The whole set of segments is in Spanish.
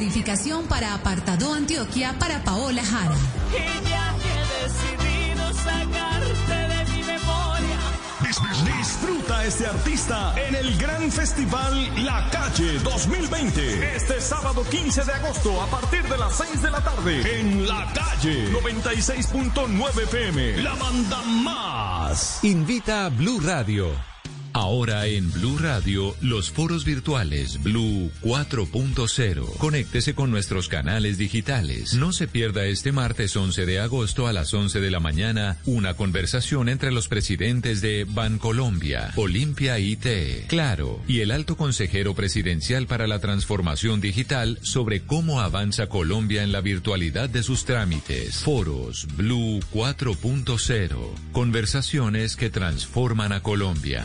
de verificación para Apartado Antioquia para Paola Jara. Disfruta este artista en el gran festival La Calle 2020. Este sábado 15 de agosto a partir de las 6 de la tarde en La Calle 96.9 FM. La banda más. Invita a Blue Radio. Ahora en Blue Radio, los foros virtuales Blue 4.0. Conéctese con nuestros canales digitales. No se pierda este martes 11 de agosto a las 11 de la mañana una conversación entre los presidentes de Bancolombia, Olimpia IT, Claro y el alto consejero presidencial para la transformación digital sobre cómo avanza Colombia en la virtualidad de sus trámites. Foros Blue 4.0. Conversaciones que transforman a Colombia.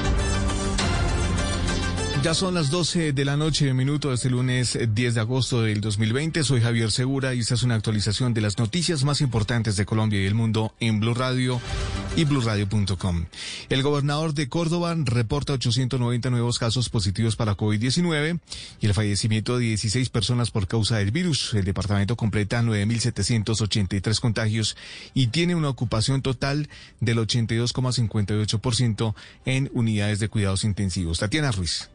Ya son las 12 de la noche, minuto de este lunes 10 de agosto del 2020. Soy Javier Segura y esta es una actualización de las noticias más importantes de Colombia y el mundo en Blue Radio y bluradio.com. El gobernador de Córdoba reporta 890 nuevos casos positivos para COVID-19 y el fallecimiento de 16 personas por causa del virus. El departamento completa 9.783 contagios y tiene una ocupación total del 82,58% en unidades de cuidados intensivos. Tatiana Ruiz.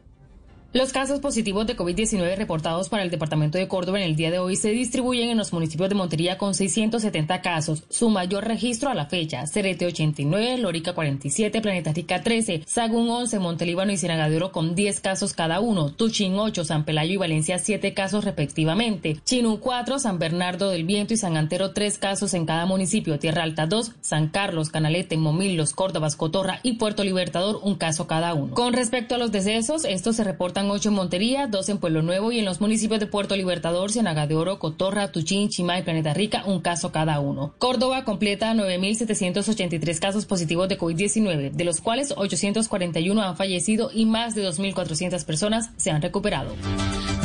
Los casos positivos de COVID-19 reportados para el departamento de Córdoba en el día de hoy se distribuyen en los municipios de Montería con 670 casos, su mayor registro a la fecha, Cerete 89, Lórica 47, Planeta Rica 13, Sagún 11, Montelíbano y Ciénaga con 10 casos cada uno, Tuchín 8, San Pelayo y Valencia 7 casos respectivamente, Chinú 4, San Bernardo del Viento y San Antero 3 casos en cada municipio, Tierra Alta 2, San Carlos, Canalete, Momil, Los Córdobas, Cotorra y Puerto Libertador un caso cada uno. Con respecto a los decesos, estos se reportan ocho 8 en Montería, 2 en Pueblo Nuevo y en los municipios de Puerto Libertador, Ciénaga de Oro, Cotorra, Tuchín, Chimá y Planeta Rica, un caso cada uno. Córdoba completa 9.783 casos positivos de COVID-19, de los cuales 841 han fallecido y más de 2.400 personas se han recuperado.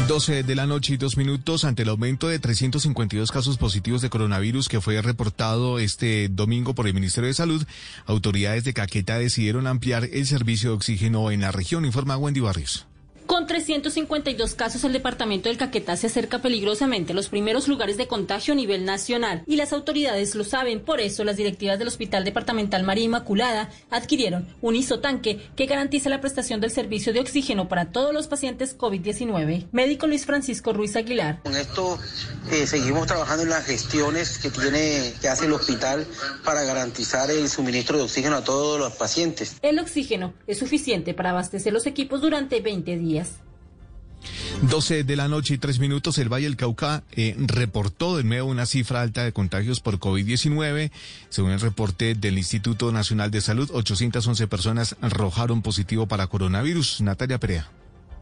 12 de la noche y dos minutos ante el aumento de 352 casos positivos de coronavirus que fue reportado este domingo por el Ministerio de Salud, autoridades de Caqueta decidieron ampliar el servicio de oxígeno en la región, informa Wendy Barrios. Con 352 casos, el departamento del Caquetá se acerca peligrosamente a los primeros lugares de contagio a nivel nacional y las autoridades lo saben. Por eso, las directivas del Hospital Departamental María Inmaculada adquirieron un isotanque que garantiza la prestación del servicio de oxígeno para todos los pacientes COVID-19. Médico Luis Francisco Ruiz Aguilar. Con esto eh, seguimos trabajando en las gestiones que tiene que hace el hospital para garantizar el suministro de oxígeno a todos los pacientes. El oxígeno es suficiente para abastecer los equipos durante 20 días. 12 de la noche y tres minutos, el Valle del Cauca eh, reportó de nuevo una cifra alta de contagios por COVID-19. Según el reporte del Instituto Nacional de Salud, 811 personas arrojaron positivo para coronavirus. Natalia Perea.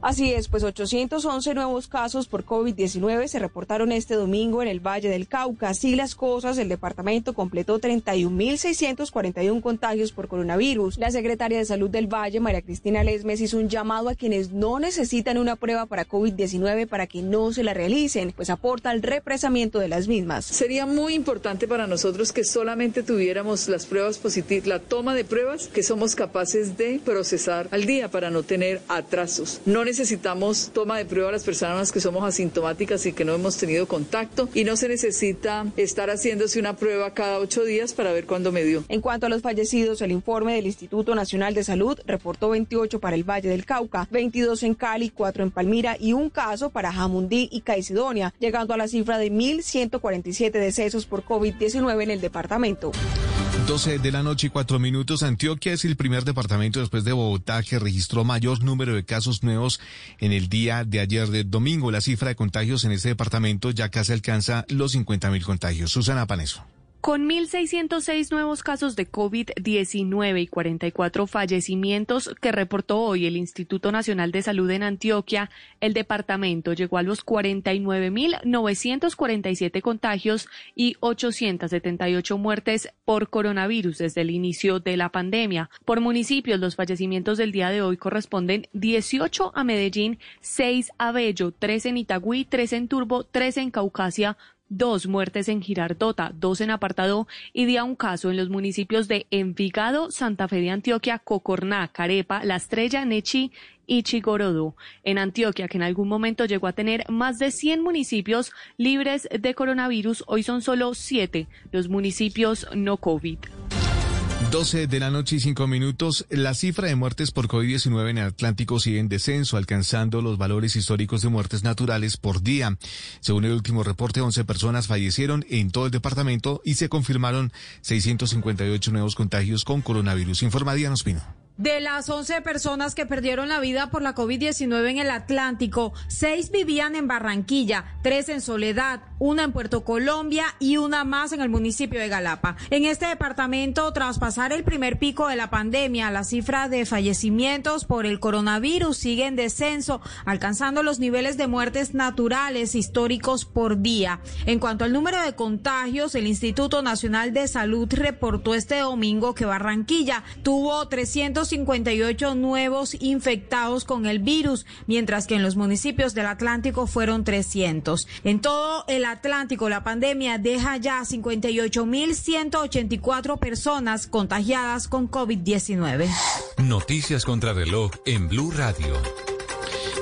Así es, pues 811 nuevos casos por COVID-19 se reportaron este domingo en el Valle del Cauca. Así las cosas, el departamento completó 31.641 contagios por coronavirus. La secretaria de Salud del Valle, María Cristina Lesmes, hizo un llamado a quienes no necesitan una prueba para COVID-19 para que no se la realicen, pues aporta al represamiento de las mismas. Sería muy importante para nosotros que solamente tuviéramos las pruebas positivas, la toma de pruebas que somos capaces de procesar al día para no tener atrasos. No necesitamos toma de prueba a las personas que somos asintomáticas y que no hemos tenido contacto y no se necesita estar haciéndose una prueba cada ocho días para ver cuándo me dio. En cuanto a los fallecidos, el informe del Instituto Nacional de Salud reportó 28 para el Valle del Cauca, 22 en Cali, 4 en Palmira y un caso para Jamundí y Caicedonia, llegando a la cifra de 1.147 decesos por COVID-19 en el departamento. 12 de la noche y cuatro minutos. Antioquia es el primer departamento después de Bogotá que registró mayor número de casos nuevos en el día de ayer de domingo. La cifra de contagios en este departamento ya casi alcanza los 50 mil contagios. Susana Paneso. Con 1.606 nuevos casos de COVID-19 y 44 fallecimientos que reportó hoy el Instituto Nacional de Salud en Antioquia, el departamento llegó a los 49.947 contagios y 878 muertes por coronavirus desde el inicio de la pandemia. Por municipios, los fallecimientos del día de hoy corresponden 18 a Medellín, 6 a Bello, 3 en Itagüí, 3 en Turbo, 3 en Caucasia, dos muertes en Girardota, dos en Apartado y día un caso en los municipios de Envigado, Santa Fe de Antioquia, Cocorná, Carepa, La Estrella, Nechi y Chigorodo. En Antioquia, que en algún momento llegó a tener más de 100 municipios libres de coronavirus, hoy son solo siete los municipios no COVID. 12 de la noche y 5 minutos. La cifra de muertes por COVID-19 en el Atlántico sigue en descenso, alcanzando los valores históricos de muertes naturales por día. Según el último reporte, 11 personas fallecieron en todo el departamento y se confirmaron 658 nuevos contagios con coronavirus. Informa Diana Ospino. De las 11 personas que perdieron la vida por la COVID-19 en el Atlántico, seis vivían en Barranquilla, tres en Soledad, una en Puerto Colombia y una más en el municipio de Galapa. En este departamento, tras pasar el primer pico de la pandemia, la cifra de fallecimientos por el coronavirus sigue en descenso, alcanzando los niveles de muertes naturales históricos por día. En cuanto al número de contagios, el Instituto Nacional de Salud reportó este domingo que Barranquilla tuvo 300 58 nuevos infectados con el virus, mientras que en los municipios del Atlántico fueron 300. En todo el Atlántico, la pandemia deja ya 58.184 personas contagiadas con COVID-19. Noticias contra reloj en Blue Radio.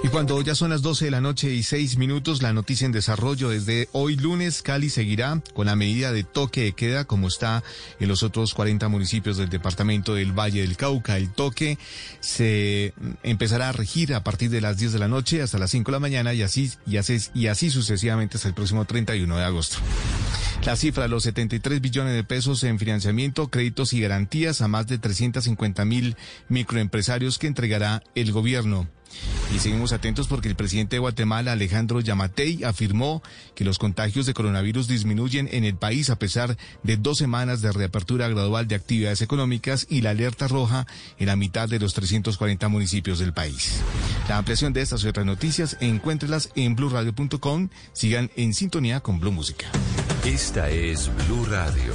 Y cuando ya son las 12 de la noche y 6 minutos, la noticia en desarrollo desde hoy lunes, Cali seguirá con la medida de toque de queda como está en los otros 40 municipios del departamento del Valle del Cauca. El toque se empezará a regir a partir de las 10 de la noche hasta las 5 de la mañana y así, y así, y así sucesivamente hasta el próximo 31 de agosto. La cifra de los 73 billones de pesos en financiamiento, créditos y garantías a más de 350 mil microempresarios que entregará el gobierno. Y seguimos atentos porque el presidente de Guatemala, Alejandro Yamatei, afirmó que los contagios de coronavirus disminuyen en el país a pesar de dos semanas de reapertura gradual de actividades económicas y la alerta roja en la mitad de los 340 municipios del país. La ampliación de estas y otras noticias, encuéntrelas en blurradio.com. Sigan en sintonía con Blue Música. Esta es Blue Radio.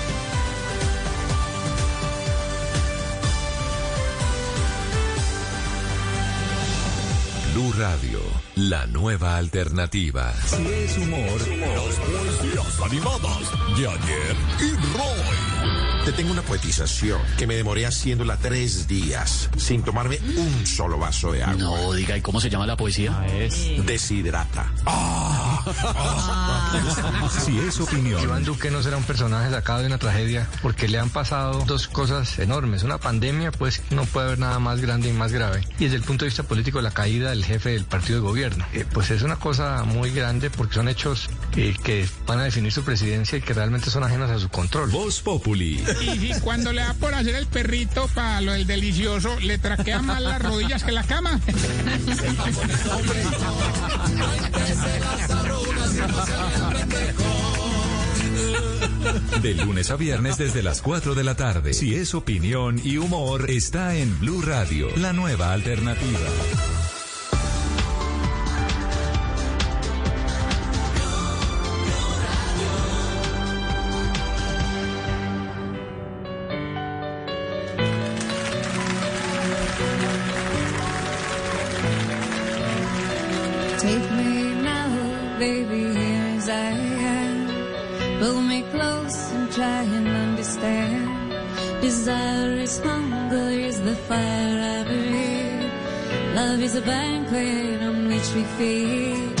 Blue Radio, la nueva alternativa. Si es humor, los poesías animadas de ayer y Roy. Te tengo una poetización que me demoré haciéndola tres días sin tomarme un solo vaso de agua. No, diga, ¿y cómo se llama la poesía? es Deshidrata. Si es opinión, Iván Duque no será un personaje sacado de una tragedia porque le han pasado dos cosas enormes. Una pandemia, pues no puede haber nada más grande y más grave. Y desde el punto de vista político, la caída del jefe del partido de gobierno. Eh, pues es una cosa muy grande porque son hechos eh, que van a definir su presidencia y que realmente son ajenos a su control. Voz Populi. Y, y cuando le da por hacer el perrito para lo del delicioso, le traquea más las rodillas que la cama. De lunes a viernes desde las 4 de la tarde. Si es opinión y humor, está en Blue Radio, la nueva alternativa. Try and understand. Desire is hunger, is the fire I breathe. Love is a banquet on which we feed.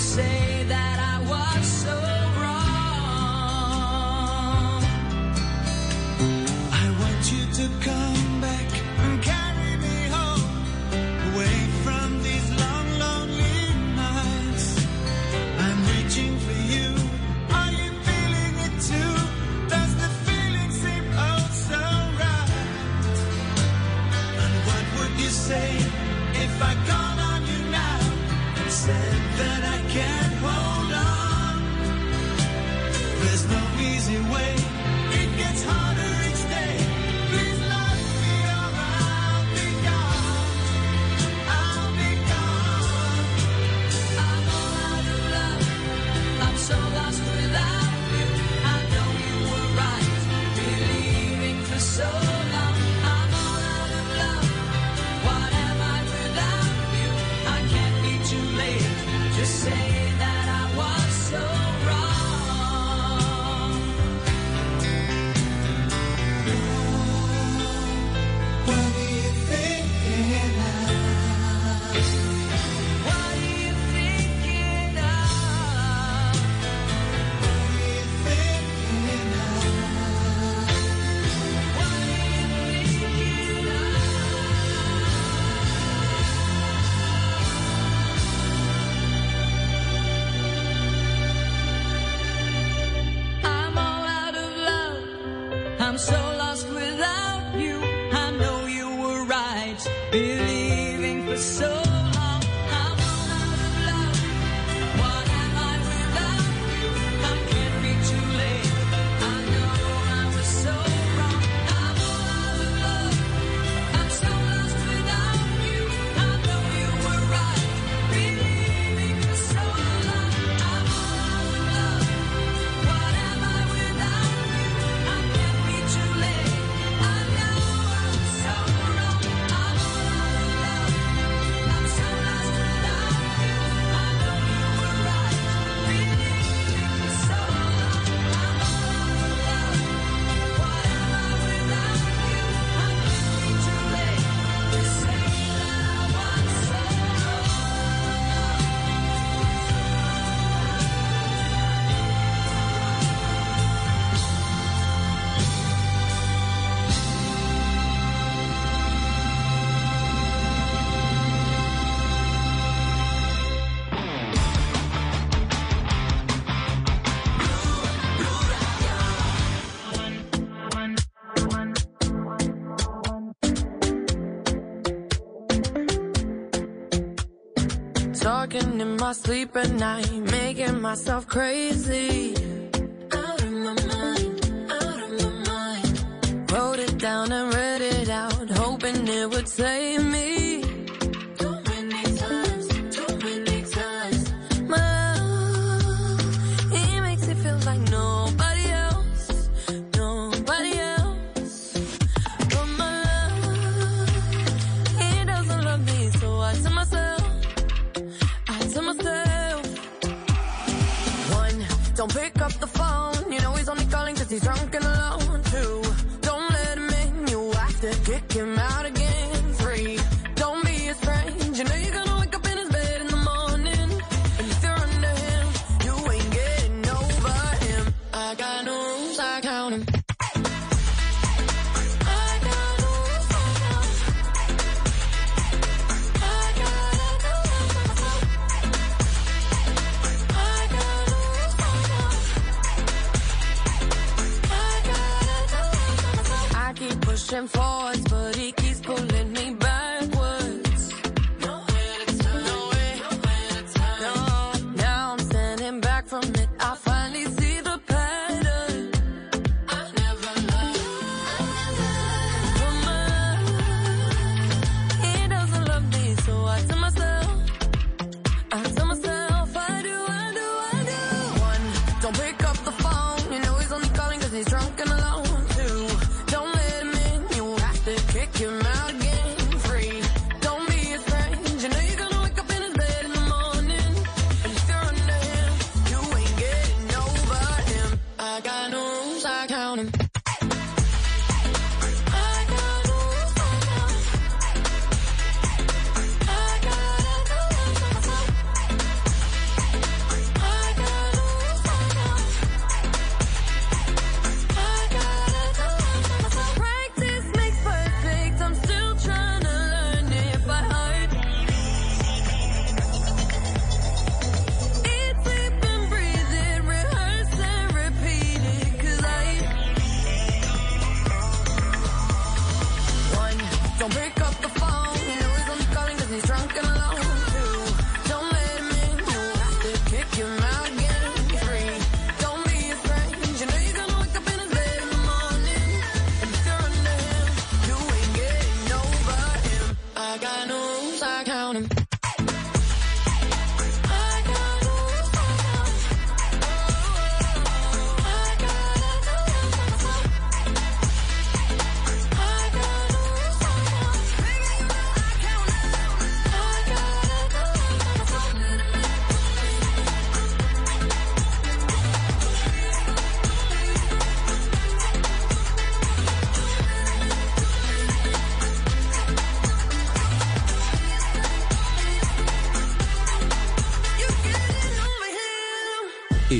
say that sleep at night, making myself crazy.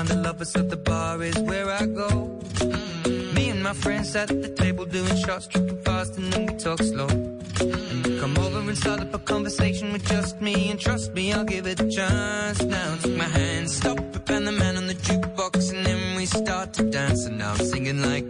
Find the lovers, at the bar is where I go. Mm. Me and my friends at the table doing shots, tripping fast, and then we talk slow. And you come over and start up a conversation with just me, and trust me, I'll give it a chance. Now take my hand, stop and the man on the jukebox, and then we start to dance. And now I'm singing like,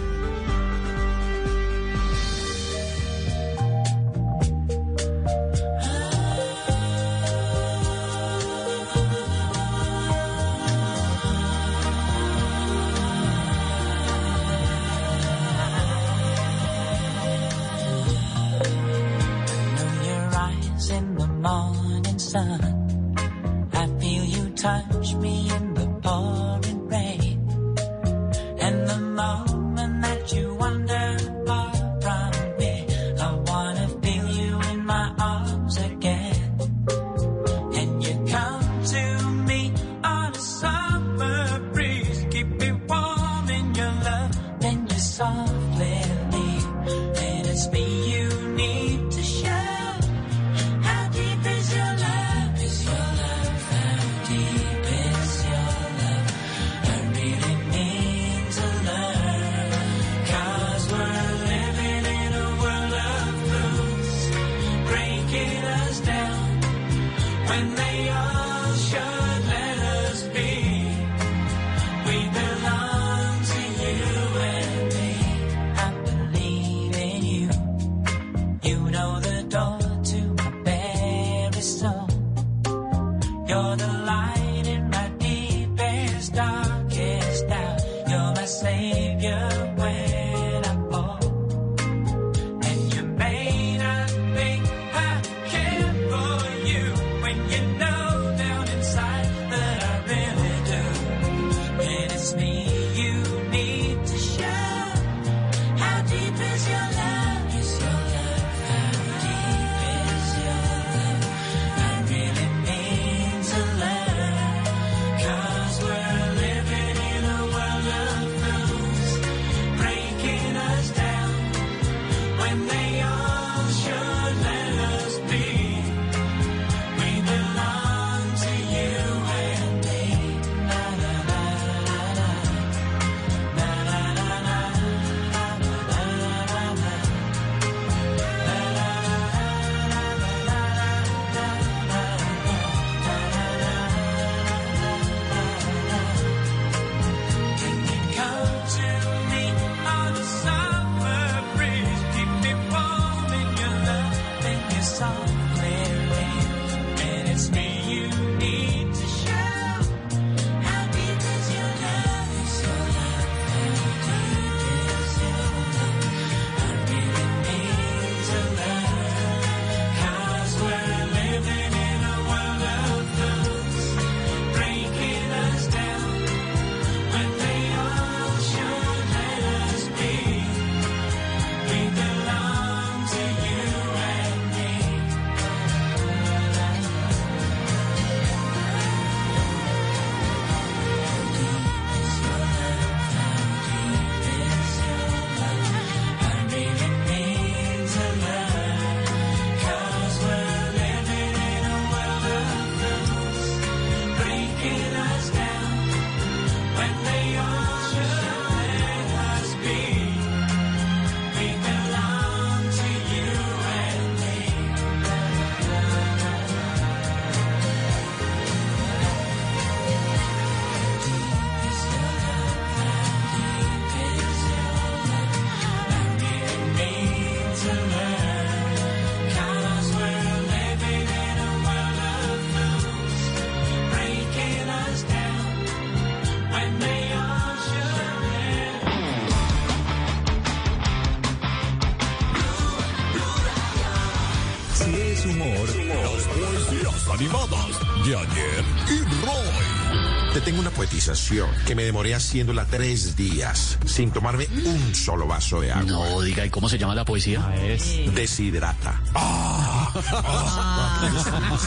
que me demoré haciéndola tres días sin tomarme un solo vaso de agua. No, diga, ¿y cómo se llama la poesía? Ah, es... Deshidrata. Ah.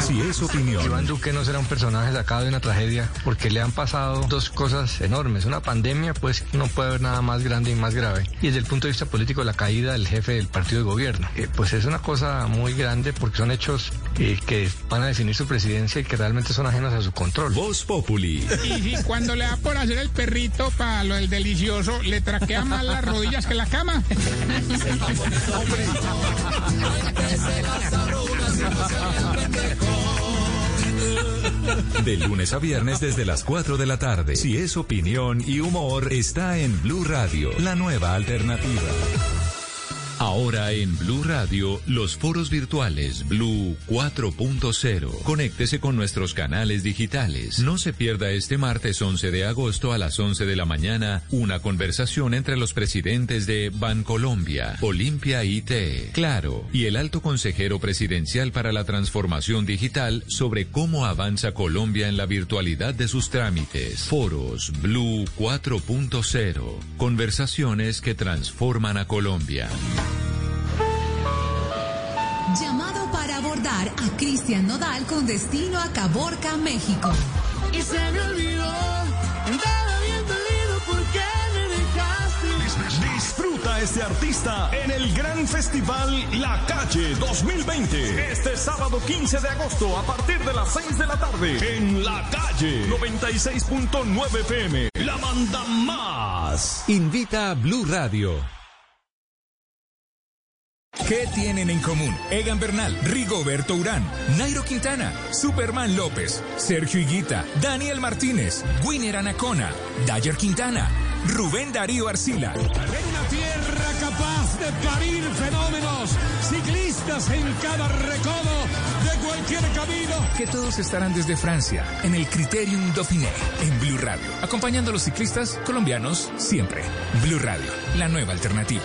Si es opinión. Iván Duque no será un personaje sacado de una tragedia porque le han pasado dos cosas enormes. Una pandemia, pues no puede haber nada más grande y más grave. Y desde el punto de vista político, la caída del jefe del partido de gobierno. Eh, pues es una cosa muy grande porque son hechos eh, que van a definir su presidencia y que realmente son ajenas a su control. Voz Populi. Y si cuando le da por hacer el perrito para lo del delicioso, le traquea más las rodillas que la cama. De lunes a viernes desde las 4 de la tarde. Si es opinión y humor, está en Blue Radio, la nueva alternativa. Ahora en Blue Radio, los foros virtuales Blue 4.0. Conéctese con nuestros canales digitales. No se pierda este martes 11 de agosto a las 11 de la mañana una conversación entre los presidentes de Bancolombia, Olimpia IT, Claro y el alto consejero presidencial para la transformación digital sobre cómo avanza Colombia en la virtualidad de sus trámites. Foros Blue 4.0. Conversaciones que transforman a Colombia. Llamado para abordar a Cristian Nodal con destino a Caborca, México. Y se me olvidó, andaba bien dolido porque me dejaste. Disfruta a este artista en el gran festival La Calle 2020. Este sábado 15 de agosto a partir de las 6 de la tarde en La Calle 96.9 FM. La banda más. Invita a Blue Radio. ¿Qué tienen en común? Egan Bernal, Rigoberto Urán, Nairo Quintana, Superman López, Sergio Higuita, Daniel Martínez, Winner Anacona, Dayer Quintana, Rubén Darío Arcila. En una tierra capaz de parir fenómenos, ciclistas en cada recodo de cualquier camino. Que todos estarán desde Francia, en el Criterium Dauphiné, en Blue Radio, acompañando a los ciclistas colombianos siempre. Blue Radio, la nueva alternativa.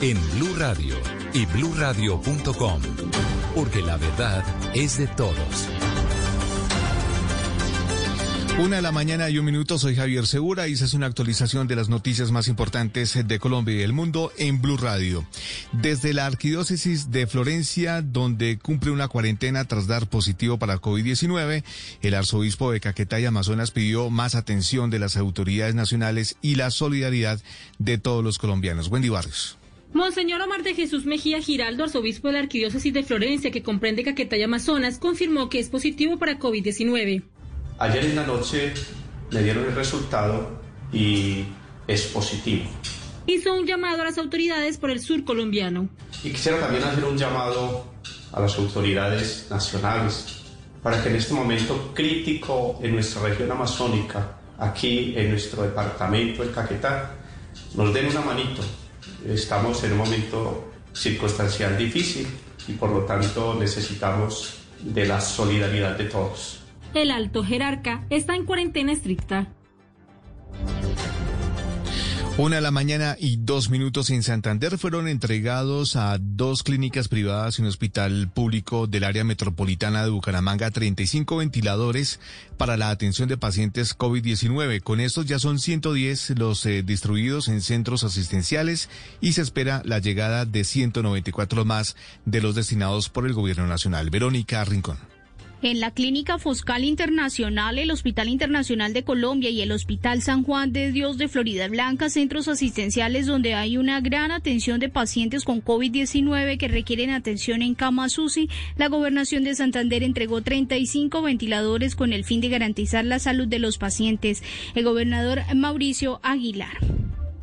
en Blue Radio y bluradio.com. Porque la verdad es de todos. Una de la mañana y un minuto, soy Javier Segura y esa es una actualización de las noticias más importantes de Colombia y del mundo en Blue Radio. Desde la arquidiócesis de Florencia, donde cumple una cuarentena tras dar positivo para COVID-19, el arzobispo de Caquetá y Amazonas pidió más atención de las autoridades nacionales y la solidaridad de todos los colombianos. Wendy Barrios. Monseñor Omar de Jesús Mejía Giraldo, arzobispo de la Arquidiócesis de Florencia, que comprende Caquetá y Amazonas, confirmó que es positivo para COVID-19. Ayer en la noche me dieron el resultado y es positivo. Hizo un llamado a las autoridades por el sur colombiano. Y quisiera también hacer un llamado a las autoridades nacionales para que en este momento crítico en nuestra región amazónica, aquí en nuestro departamento, el Caquetá, nos den una manito. Estamos en un momento circunstancial difícil y por lo tanto necesitamos de la solidaridad de todos. El alto jerarca está en cuarentena estricta. Una la mañana y dos minutos en Santander fueron entregados a dos clínicas privadas y un hospital público del área metropolitana de Bucaramanga 35 ventiladores para la atención de pacientes COVID-19. Con estos ya son 110 los eh, distribuidos en centros asistenciales y se espera la llegada de 194 más de los destinados por el gobierno nacional. Verónica Rincón. En la Clínica Foscal Internacional, el Hospital Internacional de Colombia y el Hospital San Juan de Dios de Florida Blanca, centros asistenciales donde hay una gran atención de pacientes con COVID-19 que requieren atención en cama SUSI, la Gobernación de Santander entregó 35 ventiladores con el fin de garantizar la salud de los pacientes. El gobernador Mauricio Aguilar.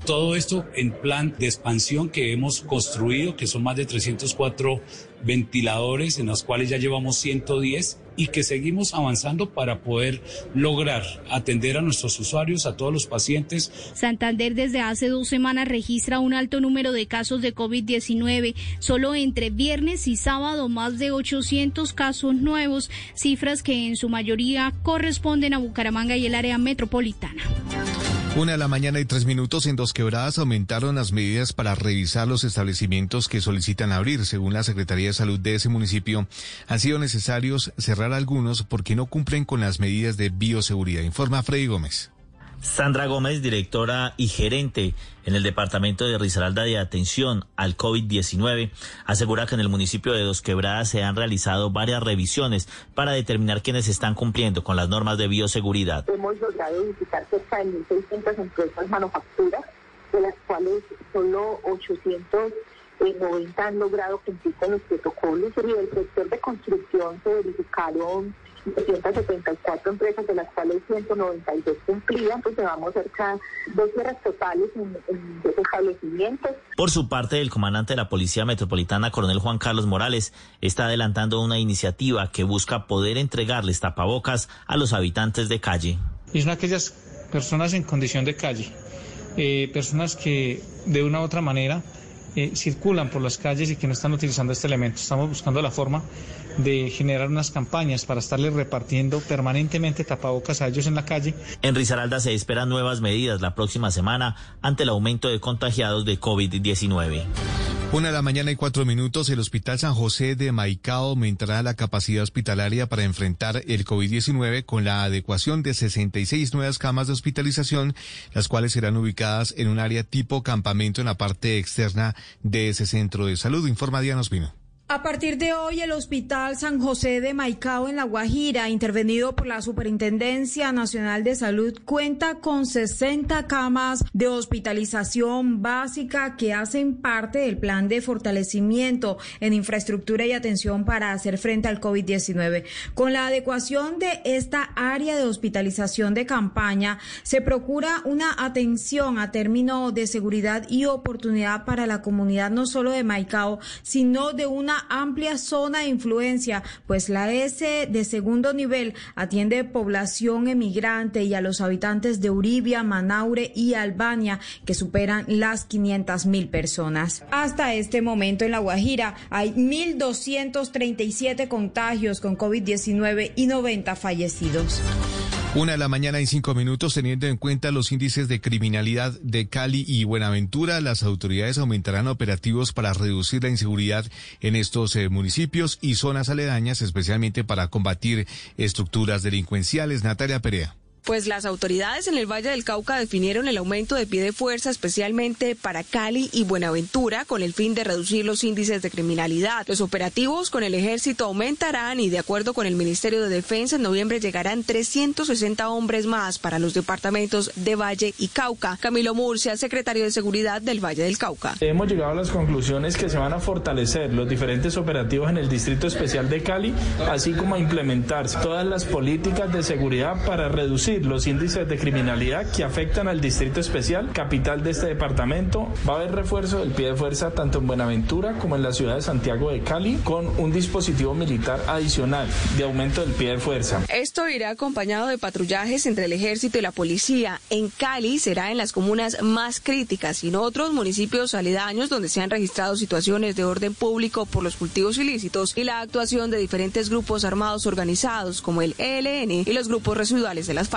Todo esto en plan de expansión que hemos construido, que son más de 304 ventiladores, en los cuales ya llevamos 110 y que seguimos avanzando para poder lograr atender a nuestros usuarios, a todos los pacientes. Santander desde hace dos semanas registra un alto número de casos de COVID-19. Solo entre viernes y sábado más de 800 casos nuevos, cifras que en su mayoría corresponden a Bucaramanga y el área metropolitana. Una de la mañana y tres minutos en Dos Quebradas aumentaron las medidas para revisar los establecimientos que solicitan abrir. Según la Secretaría de Salud de ese municipio, han sido necesarios cerrar algunos porque no cumplen con las medidas de bioseguridad. Informa Freddy Gómez. Sandra Gómez, directora y gerente en el departamento de Risaralda de Atención al COVID-19, asegura que en el municipio de Dos Quebradas se han realizado varias revisiones para determinar quiénes están cumpliendo con las normas de bioseguridad. Hemos logrado visitar cerca de 1.600 empresas manufacturas, de las cuales solo 890 han logrado cumplir con los protocolos y el sector de construcción se verificaron 274 empresas, de las cuales 192 cumplían, pues llevamos cerca de cierres totales en, en dos establecimientos. Por su parte, el comandante de la Policía Metropolitana, coronel Juan Carlos Morales, está adelantando una iniciativa que busca poder entregarles tapabocas a los habitantes de calle. Y son aquellas personas en condición de calle, eh, personas que de una u otra manera eh, circulan por las calles y que no están utilizando este elemento. Estamos buscando la forma de generar unas campañas para estarles repartiendo permanentemente tapabocas a ellos en la calle. En Risaralda se esperan nuevas medidas la próxima semana ante el aumento de contagiados de COVID-19. Una de la mañana y cuatro minutos, el Hospital San José de Maicao aumentará la capacidad hospitalaria para enfrentar el COVID-19 con la adecuación de 66 nuevas camas de hospitalización, las cuales serán ubicadas en un área tipo campamento en la parte externa de ese centro de salud, informa Diana Ospino. A partir de hoy, el Hospital San José de Maicao en La Guajira, intervenido por la Superintendencia Nacional de Salud, cuenta con 60 camas de hospitalización básica que hacen parte del plan de fortalecimiento en infraestructura y atención para hacer frente al COVID-19. Con la adecuación de esta área de hospitalización de campaña, se procura una atención a término de seguridad y oportunidad para la comunidad no solo de Maicao, sino de una amplia zona de influencia, pues la S de segundo nivel atiende población emigrante y a los habitantes de Uribia, Manaure y Albania, que superan las 500 mil personas. Hasta este momento en La Guajira hay 1.237 contagios con COVID-19 y 90 fallecidos. Una de la mañana y cinco minutos, teniendo en cuenta los índices de criminalidad de Cali y Buenaventura, las autoridades aumentarán operativos para reducir la inseguridad en estos eh, municipios y zonas aledañas, especialmente para combatir estructuras delincuenciales. Natalia Perea. Pues las autoridades en el Valle del Cauca definieron el aumento de pie de fuerza especialmente para Cali y Buenaventura con el fin de reducir los índices de criminalidad. Los operativos con el ejército aumentarán y de acuerdo con el Ministerio de Defensa en noviembre llegarán 360 hombres más para los departamentos de Valle y Cauca. Camilo Murcia, secretario de Seguridad del Valle del Cauca. Hemos llegado a las conclusiones que se van a fortalecer los diferentes operativos en el Distrito Especial de Cali, así como a implementar todas las políticas de seguridad para reducir los índices de criminalidad que afectan al Distrito Especial, capital de este departamento. Va a haber refuerzo del pie de fuerza tanto en Buenaventura como en la ciudad de Santiago de Cali con un dispositivo militar adicional de aumento del pie de fuerza. Esto irá acompañado de patrullajes entre el ejército y la policía. En Cali será en las comunas más críticas y en otros municipios aledaños donde se han registrado situaciones de orden público por los cultivos ilícitos y la actuación de diferentes grupos armados organizados como el ELN y los grupos residuales de las FARC.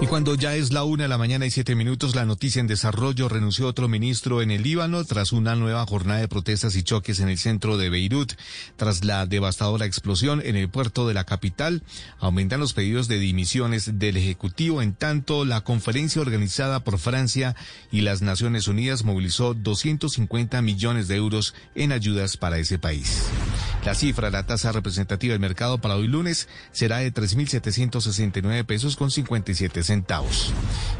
Y cuando ya es la una de la mañana y siete minutos, la noticia en desarrollo renunció otro ministro en el Líbano tras una nueva jornada de protestas y choques en el centro de Beirut. Tras la devastadora explosión en el puerto de la capital, aumentan los pedidos de dimisiones del Ejecutivo. En tanto, la conferencia organizada por Francia y las Naciones Unidas movilizó 250 millones de euros en ayudas para ese país. La cifra, la tasa representativa del mercado para hoy lunes será de 3.769 pesos con 57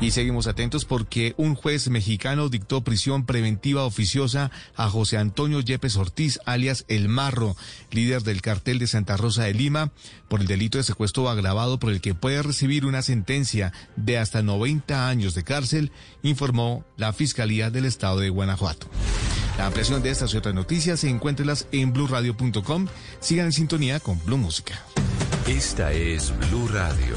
Y seguimos atentos porque un juez mexicano dictó prisión preventiva oficiosa a José Antonio Yepes Ortiz, alias El Marro, líder del cartel de Santa Rosa de Lima, por el delito de secuestro agravado por el que puede recibir una sentencia de hasta 90 años de cárcel, informó la Fiscalía del Estado de Guanajuato. La ampliación de estas y otras noticias se encuéntrenlas en blurradio.com. Sigan en sintonía con Blue Música. Esta es Blue Radio.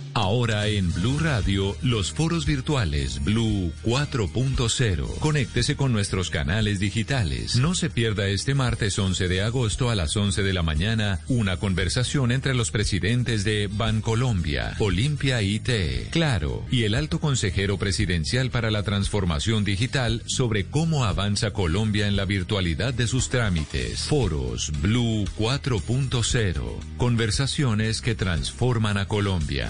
Ahora en Blue Radio, los foros virtuales Blue 4.0. Conéctese con nuestros canales digitales. No se pierda este martes 11 de agosto a las 11 de la mañana una conversación entre los presidentes de Bancolombia, Olimpia IT, Claro y el alto consejero presidencial para la transformación digital sobre cómo avanza Colombia en la virtualidad de sus trámites. Foros Blue 4.0. Conversaciones que transforman a Colombia.